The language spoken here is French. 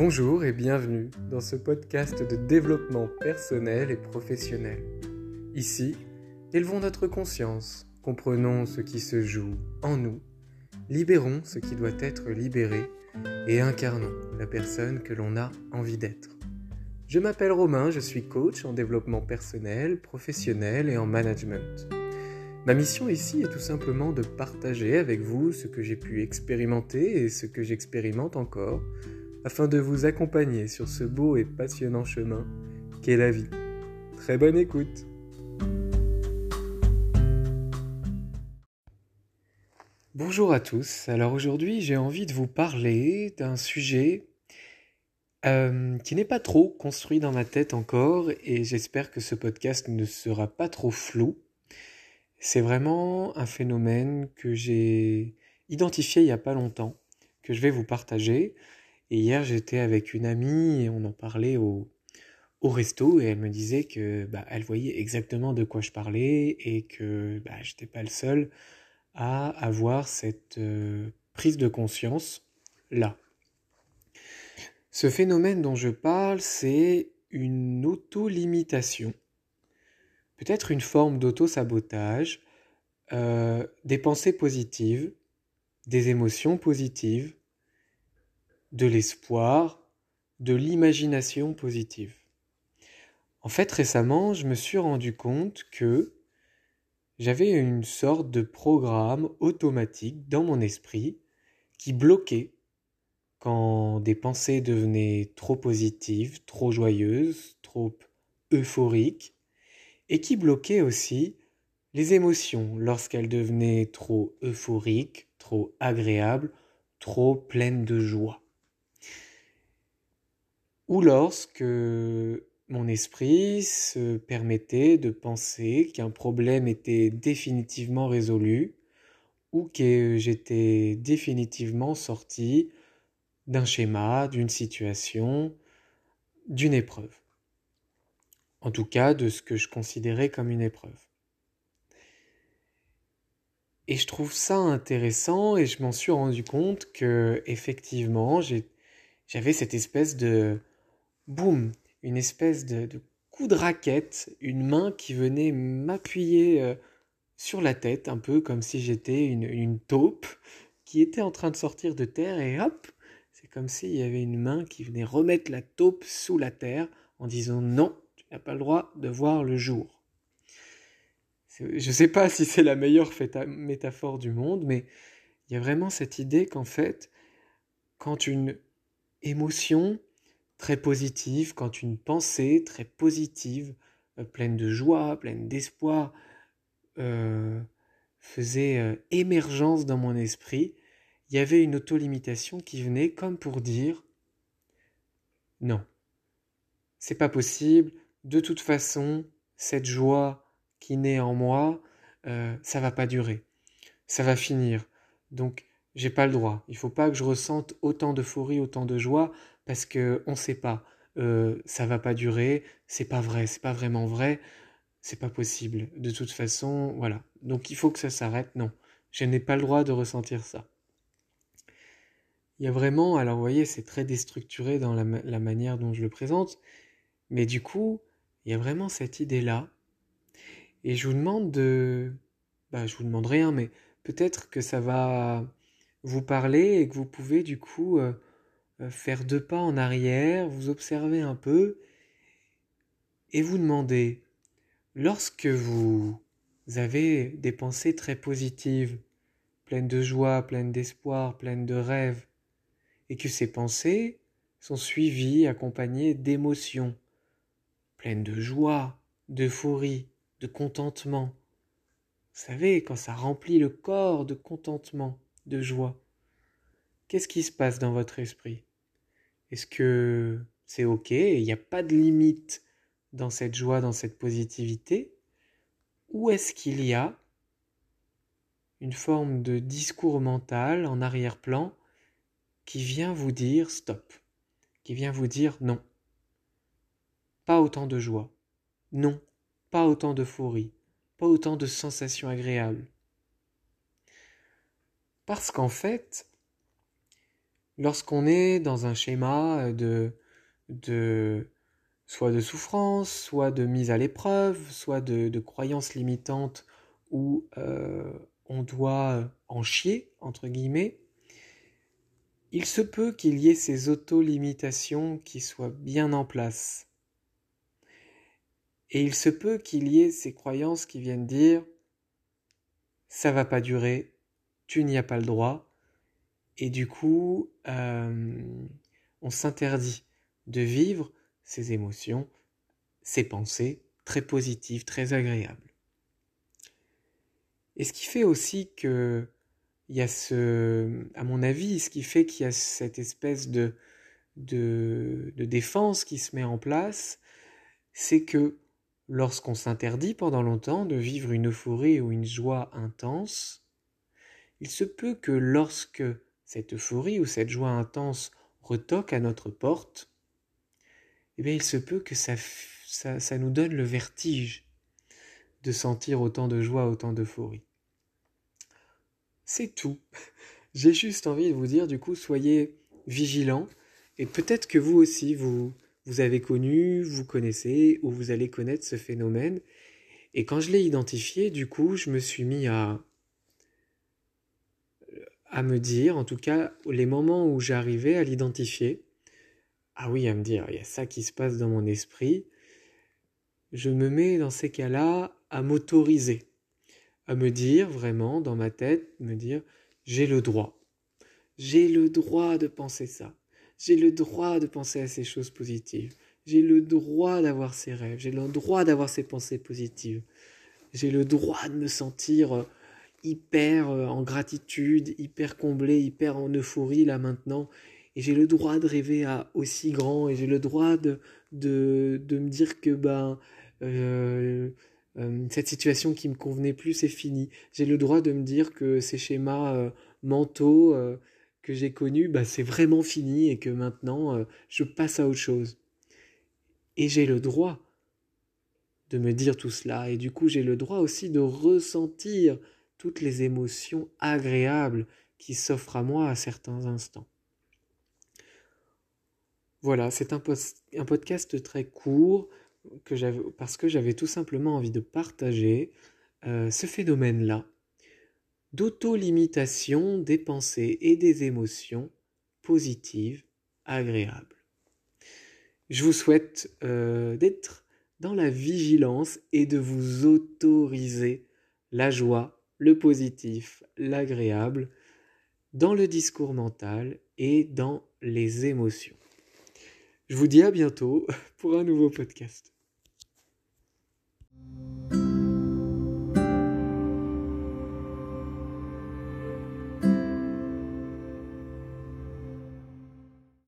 Bonjour et bienvenue dans ce podcast de développement personnel et professionnel. Ici, élevons notre conscience, comprenons ce qui se joue en nous, libérons ce qui doit être libéré et incarnons la personne que l'on a envie d'être. Je m'appelle Romain, je suis coach en développement personnel, professionnel et en management. Ma mission ici est tout simplement de partager avec vous ce que j'ai pu expérimenter et ce que j'expérimente encore afin de vous accompagner sur ce beau et passionnant chemin qu'est la vie. Très bonne écoute Bonjour à tous, alors aujourd'hui j'ai envie de vous parler d'un sujet euh, qui n'est pas trop construit dans ma tête encore et j'espère que ce podcast ne sera pas trop flou. C'est vraiment un phénomène que j'ai identifié il n'y a pas longtemps, que je vais vous partager. Et hier, j'étais avec une amie et on en parlait au, resto et elle me disait que bah, elle voyait exactement de quoi je parlais et que bah, j'étais pas le seul à avoir cette euh, prise de conscience là. Ce phénomène dont je parle, c'est une auto-limitation, peut-être une forme d'auto-sabotage, euh, des pensées positives, des émotions positives, de l'espoir, de l'imagination positive. En fait, récemment, je me suis rendu compte que j'avais une sorte de programme automatique dans mon esprit qui bloquait quand des pensées devenaient trop positives, trop joyeuses, trop euphoriques, et qui bloquait aussi les émotions lorsqu'elles devenaient trop euphoriques, trop agréables, trop pleines de joie ou lorsque mon esprit se permettait de penser qu'un problème était définitivement résolu ou que j'étais définitivement sorti d'un schéma, d'une situation, d'une épreuve. En tout cas, de ce que je considérais comme une épreuve. Et je trouve ça intéressant et je m'en suis rendu compte que effectivement, j'avais cette espèce de boum, une espèce de, coup de raquette, une main qui venait m'appuyer euh, sur la tête, un peu comme si j'étais une, une, taupe qui était en train de sortir de terre et hop, c'est comme s'il y avait une main qui venait remettre la taupe sous la terre en disant non, tu n'as pas le droit de voir le jour. Je ne sais pas si c'est la meilleure métaphore du monde, mais il y a vraiment cette idée qu'en fait, quand une émotion très positive, quand une pensée très positive, euh, pleine de joie, pleine d'espoir, euh, faisait euh, émergence dans mon esprit, il y avait une auto-limitation qui venait comme pour dire non, c'est pas possible, de toute façon, cette joie qui naît en moi, ça va pas durer, ça va finir. Donc, j'ai pas le droit. Il faut pas que je ressente autant d'euphorie, autant de joie, parce que on sait pas. Euh, ça va pas durer, c'est pas vrai, c'est pas vraiment vrai, c'est pas possible. De toute façon, voilà. Donc il faut que ça s'arrête. Non, je n'ai pas le droit de ressentir ça. Il y a vraiment, alors vous voyez, c'est très déstructuré dans la, manière dont je le présente, mais du coup, il y a vraiment cette idée-là. Et je vous demande de, bah, je vous demande rien, mais peut-être que ça va vous parler et que vous pouvez du coup euh, faire deux pas en arrière, vous observer un peu et vous demander, lorsque vous avez des pensées très positives, pleines de joie, pleines d'espoir, pleines de rêves, et que ces pensées sont suivies, accompagnées d'émotions, pleines de joie, d'euphorie, de contentement. Vous savez, quand ça remplit le corps de contentement, de joie, qu'est-ce qui se passe dans votre esprit? Est-ce que c'est OK il n'y a pas de limite dans cette joie, dans cette positivité? Ou est-ce qu'il y a une forme de discours mental en arrière-plan qui vient vous dire stop, qui vient vous dire non, pas autant de joie, non, pas autant d'euphorie, pas autant de sensations agréables. Parce qu'en fait, lorsqu'on est dans un schéma de, de soit de souffrance, soit de mise à l'épreuve, soit de, croyances limitantes où euh, on doit en chier, entre guillemets, il se peut qu'il y ait ces auto-limitations qui soient bien en place. Et il se peut qu'il y ait ces croyances qui viennent dire ça va pas durer, tu n'y as pas le droit, et du coup, euh, on s'interdit de vivre ces émotions, ces pensées très positives, très agréables. Et ce qui fait aussi que il y a ce, à mon avis, ce qui fait qu'il y a cette espèce de, de, de défense qui se met en place, c'est que lorsqu'on s'interdit pendant longtemps de vivre une euphorie ou une joie intense, il se peut que lorsque cette euphorie ou cette joie intense retoque à notre porte, eh bien il se peut que ça, ça, ça nous donne le vertige de sentir autant de joie, autant d'euphorie. C'est tout. J'ai juste envie de vous dire, du coup, soyez vigilants. Et peut-être que vous aussi, vous, vous avez connu, vous connaissez, ou vous allez connaître ce phénomène. Et quand je l'ai identifié, du coup, je me suis mis à, à me dire, en tout cas, les moments où j'arrivais à l'identifier, ah oui, à me dire, il y a ça qui se passe dans mon esprit, je me mets dans ces cas-là à m'autoriser à me dire vraiment dans ma tête, me dire j'ai le droit. J'ai le droit de penser ça. J'ai le droit de penser à ces choses positives. J'ai le droit d'avoir ces rêves. J'ai le droit d'avoir ces pensées positives. J'ai le droit de me sentir euh, hyper euh, en gratitude, hyper comblé, hyper en euphorie là maintenant. Et j'ai le droit de rêver à aussi grand. Et j'ai le droit de, de, de me dire que ben euh, euh, cette situation qui me convenait plus, c'est fini. J'ai le droit de me dire que ces schémas mentaux que j'ai connus, bah, c'est vraiment fini et que maintenant, je passe à autre chose. Et j'ai le droit de me dire tout cela. Et du coup, j'ai le droit aussi de ressentir toutes les émotions agréables qui s'offrent à moi à certains instants. Voilà, c'est un, podcast très court que parce que j'avais tout simplement envie de partager euh, ce phénomène-là d'auto-limitation des pensées et des émotions positives, agréables. Je vous souhaite euh, d'être dans la vigilance et de vous autoriser la joie, le positif, l'agréable, dans le discours mental et dans les émotions. Je vous dis à bientôt pour un nouveau podcast.